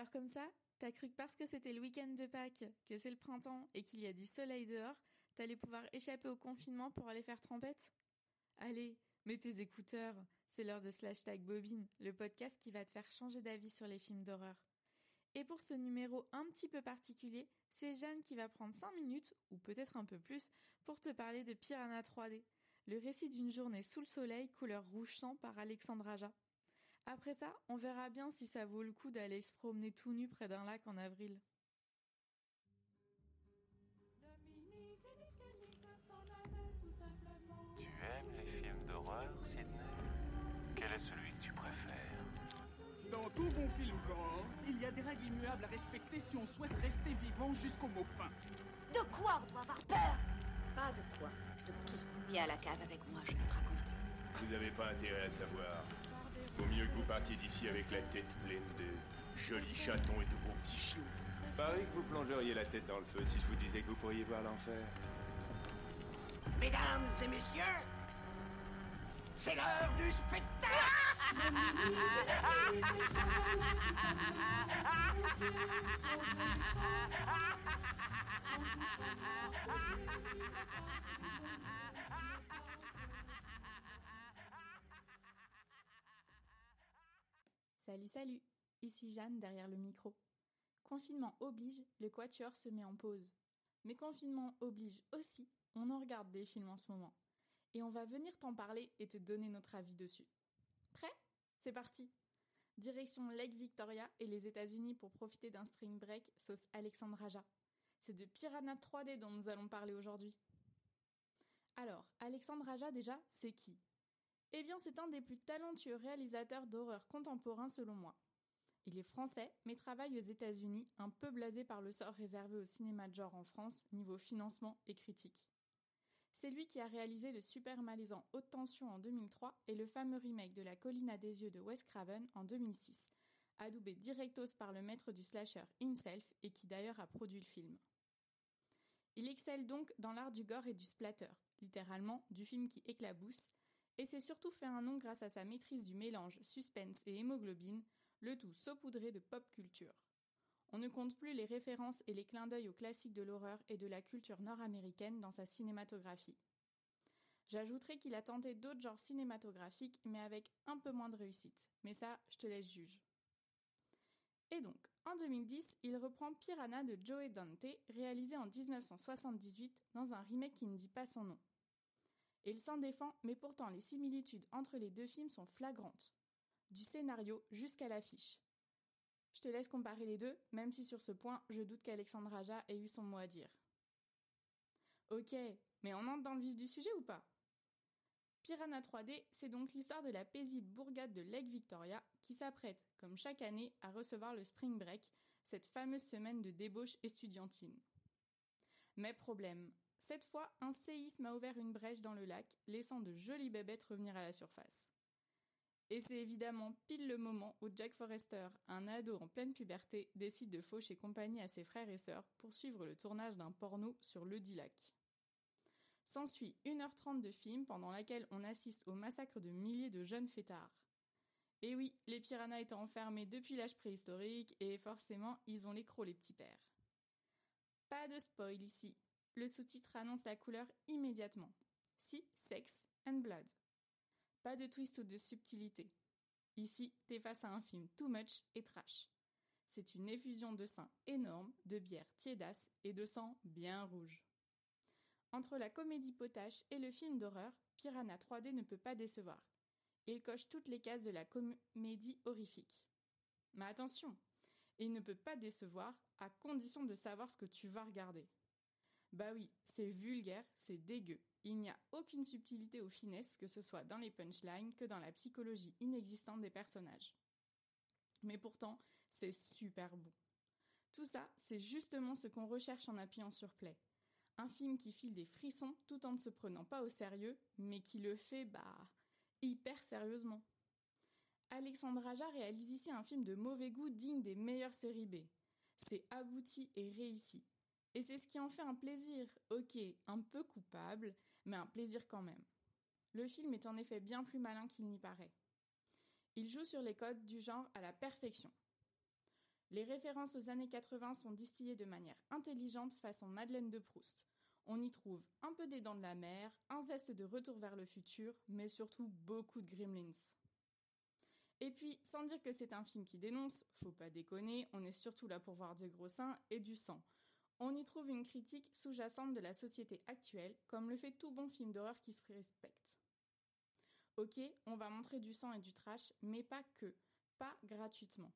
Alors comme ça, t'as cru que parce que c'était le week-end de Pâques, que c'est le printemps et qu'il y a du soleil dehors, t'allais pouvoir échapper au confinement pour aller faire trompette Allez, mets tes écouteurs, c'est l'heure de Slash Tag Bobine, le podcast qui va te faire changer d'avis sur les films d'horreur. Et pour ce numéro un petit peu particulier, c'est Jeanne qui va prendre 5 minutes, ou peut-être un peu plus, pour te parler de Piranha 3D, le récit d'une journée sous le soleil couleur rouge sang par Alexandre Aja. Après ça, on verra bien si ça vaut le coup d'aller se promener tout nu près d'un lac en avril. Tu aimes les films d'horreur, Sidney? Quel est celui que tu préfères? Dans tout bon film gore, il y a des règles immuables à respecter si on souhaite rester vivant jusqu'au mot fin. De quoi on doit avoir peur? Pas de quoi, de qui? Viens à la cave avec moi, je vais te raconter. Vous n'avez pas intérêt à savoir. Vaut mieux que vous partiez d'ici avec la tête pleine de jolis chatons et de beaux petits chiots. Pareil que vous plongeriez la tête dans le feu si je vous disais que vous pourriez voir l'enfer. Mesdames et messieurs, c'est l'heure du spectacle Salut, salut Ici Jeanne derrière le micro. Confinement oblige, le quatuor se met en pause. Mais confinement oblige aussi, on en regarde des films en ce moment. Et on va venir t'en parler et te donner notre avis dessus. Prêt? C'est parti Direction Lake Victoria et les États-Unis pour profiter d'un spring break sauce Alexandre Raja. C'est de Piranha 3D dont nous allons parler aujourd'hui. Alors, Alexandre Raja déjà, c'est qui? Eh bien, c'est un des plus talentueux réalisateurs d'horreur contemporain selon moi. Il est français, mais travaille aux États-Unis, un peu blasé par le sort réservé au cinéma de genre en France, niveau financement et critique. C'est lui qui a réalisé le super malaisant Haute Tension en 2003 et le fameux remake de La Colline à des yeux de Wes Craven en 2006, adoubé directos par le maître du slasher himself et qui d'ailleurs a produit le film. Il excelle donc dans l'art du gore et du splatter, littéralement du film qui éclabousse, et s'est surtout fait un nom grâce à sa maîtrise du mélange suspense et hémoglobine, le tout saupoudré de pop culture. On ne compte plus les références et les clins d'œil aux classiques de l'horreur et de la culture nord-américaine dans sa cinématographie. J'ajouterai qu'il a tenté d'autres genres cinématographiques, mais avec un peu moins de réussite. Mais ça, je te laisse juge. Et donc, en 2010, il reprend Piranha de Joe Dante, réalisé en 1978 dans un remake qui ne dit pas son nom. Il s'en défend, mais pourtant les similitudes entre les deux films sont flagrantes. Du scénario jusqu'à l'affiche. Je te laisse comparer les deux, même si sur ce point, je doute qu'Alexandre Aja ait eu son mot à dire. Ok, mais on entre dans le vif du sujet ou pas? Piranha 3D, c'est donc l'histoire de la paisible bourgade de Lake Victoria qui s'apprête, comme chaque année, à recevoir le Spring Break, cette fameuse semaine de débauche estudiantine. Mais problème, cette fois, un séisme a ouvert une brèche dans le lac, laissant de jolies bébêtes revenir à la surface. Et c'est évidemment pile le moment où Jack Forrester, un ado en pleine puberté, décide de faucher compagnie à ses frères et sœurs pour suivre le tournage d'un porno sur le lac. S'ensuit 1h30 de film pendant laquelle on assiste au massacre de milliers de jeunes fêtards. Et oui, les piranhas étaient enfermés depuis l'âge préhistorique et forcément ils ont les crocs les petits pères. Pas de spoil ici. Le sous-titre annonce la couleur immédiatement. Si, sex and blood. Pas de twist ou de subtilité. Ici, t'es face à un film too much et trash. C'est une effusion de sang énorme, de bière tiédasse et de sang bien rouge. Entre la comédie potache et le film d'horreur, Piranha 3D ne peut pas décevoir. Il coche toutes les cases de la comédie horrifique. Mais attention, il ne peut pas décevoir à condition de savoir ce que tu vas regarder. Bah oui, c'est vulgaire, c'est dégueu. Il n'y a aucune subtilité ou finesse, que ce soit dans les punchlines que dans la psychologie inexistante des personnages. Mais pourtant, c'est super bon. Tout ça, c'est justement ce qu'on recherche en appuyant sur Play. Un film qui file des frissons tout en ne se prenant pas au sérieux, mais qui le fait, bah, hyper sérieusement. Alexandre Aja réalise ici un film de mauvais goût digne des meilleures séries B. C'est abouti et réussi. Et c'est ce qui en fait un plaisir, ok, un peu coupable, mais un plaisir quand même. Le film est en effet bien plus malin qu'il n'y paraît. Il joue sur les codes du genre à la perfection. Les références aux années 80 sont distillées de manière intelligente façon Madeleine de Proust. On y trouve un peu des dents de la mer, un zeste de retour vers le futur, mais surtout beaucoup de gremlins. Et puis, sans dire que c'est un film qui dénonce, faut pas déconner, on est surtout là pour voir du gros seins et du sang. On y trouve une critique sous-jacente de la société actuelle, comme le fait tout bon film d'horreur qui se respecte. Ok, on va montrer du sang et du trash, mais pas que, pas gratuitement.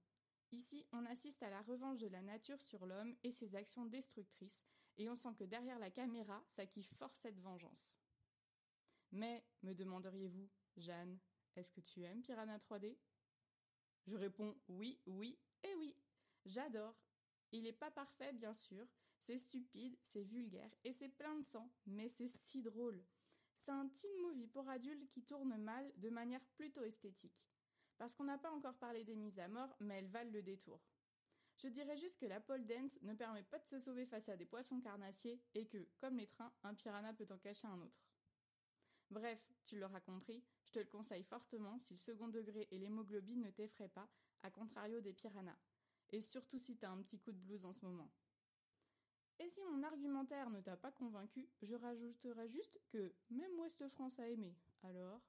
Ici, on assiste à la revanche de la nature sur l'homme et ses actions destructrices, et on sent que derrière la caméra, ça kiffe fort cette vengeance. Mais, me demanderiez-vous, Jeanne, est-ce que tu aimes Piranha 3D Je réponds oui, oui et oui. J'adore. Il n'est pas parfait, bien sûr. C'est stupide, c'est vulgaire et c'est plein de sang, mais c'est si drôle. C'est un teen movie pour adultes qui tourne mal de manière plutôt esthétique. Parce qu'on n'a pas encore parlé des mises à mort, mais elles valent le détour. Je dirais juste que la pole dance ne permet pas de se sauver face à des poissons carnassiers et que, comme les trains, un piranha peut en cacher un autre. Bref, tu l'auras compris, je te le conseille fortement si le second degré et l'hémoglobine ne t'effraient pas, à contrario des piranhas. Et surtout si t'as un petit coup de blues en ce moment. Et si mon argumentaire ne t'a pas convaincu, je rajouterai juste que même Ouest France a aimé. Alors?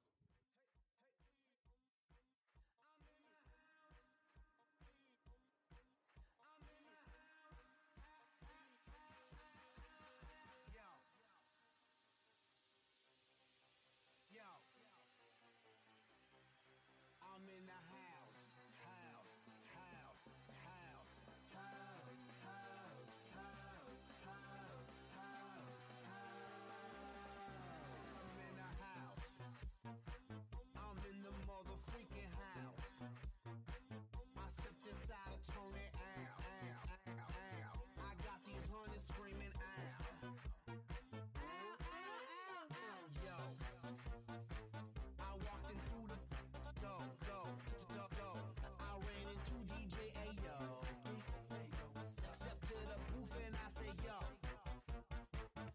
Step to the booth and I say, yo.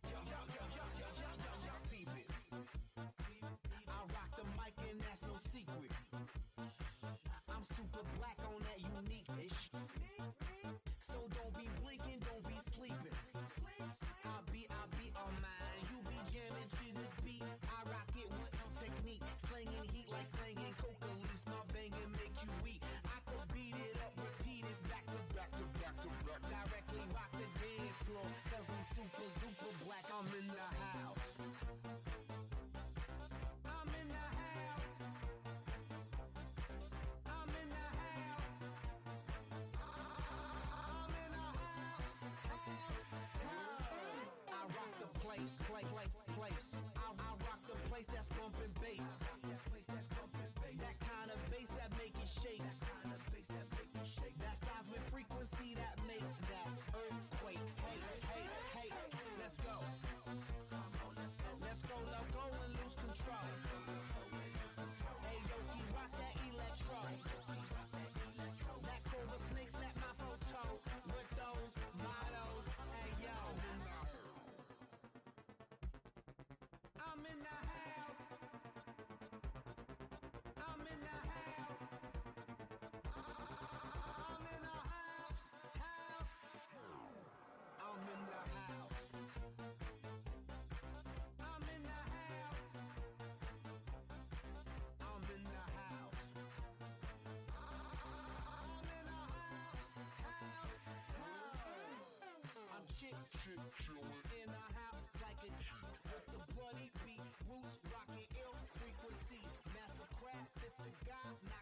Yo, yo, yo, yo, yo, peep it. I rock the mic and that's no secret. I'm super black on that unique. So don't be blinking, don't be sleeping. Rock the place that's bumping bass. That kind of bass that make it shake. That seismic frequency that make that earthquake. Hey, hey, hey, let's go. Let's go, let go and lose control. Hey, Yoki, rock that electro. got now.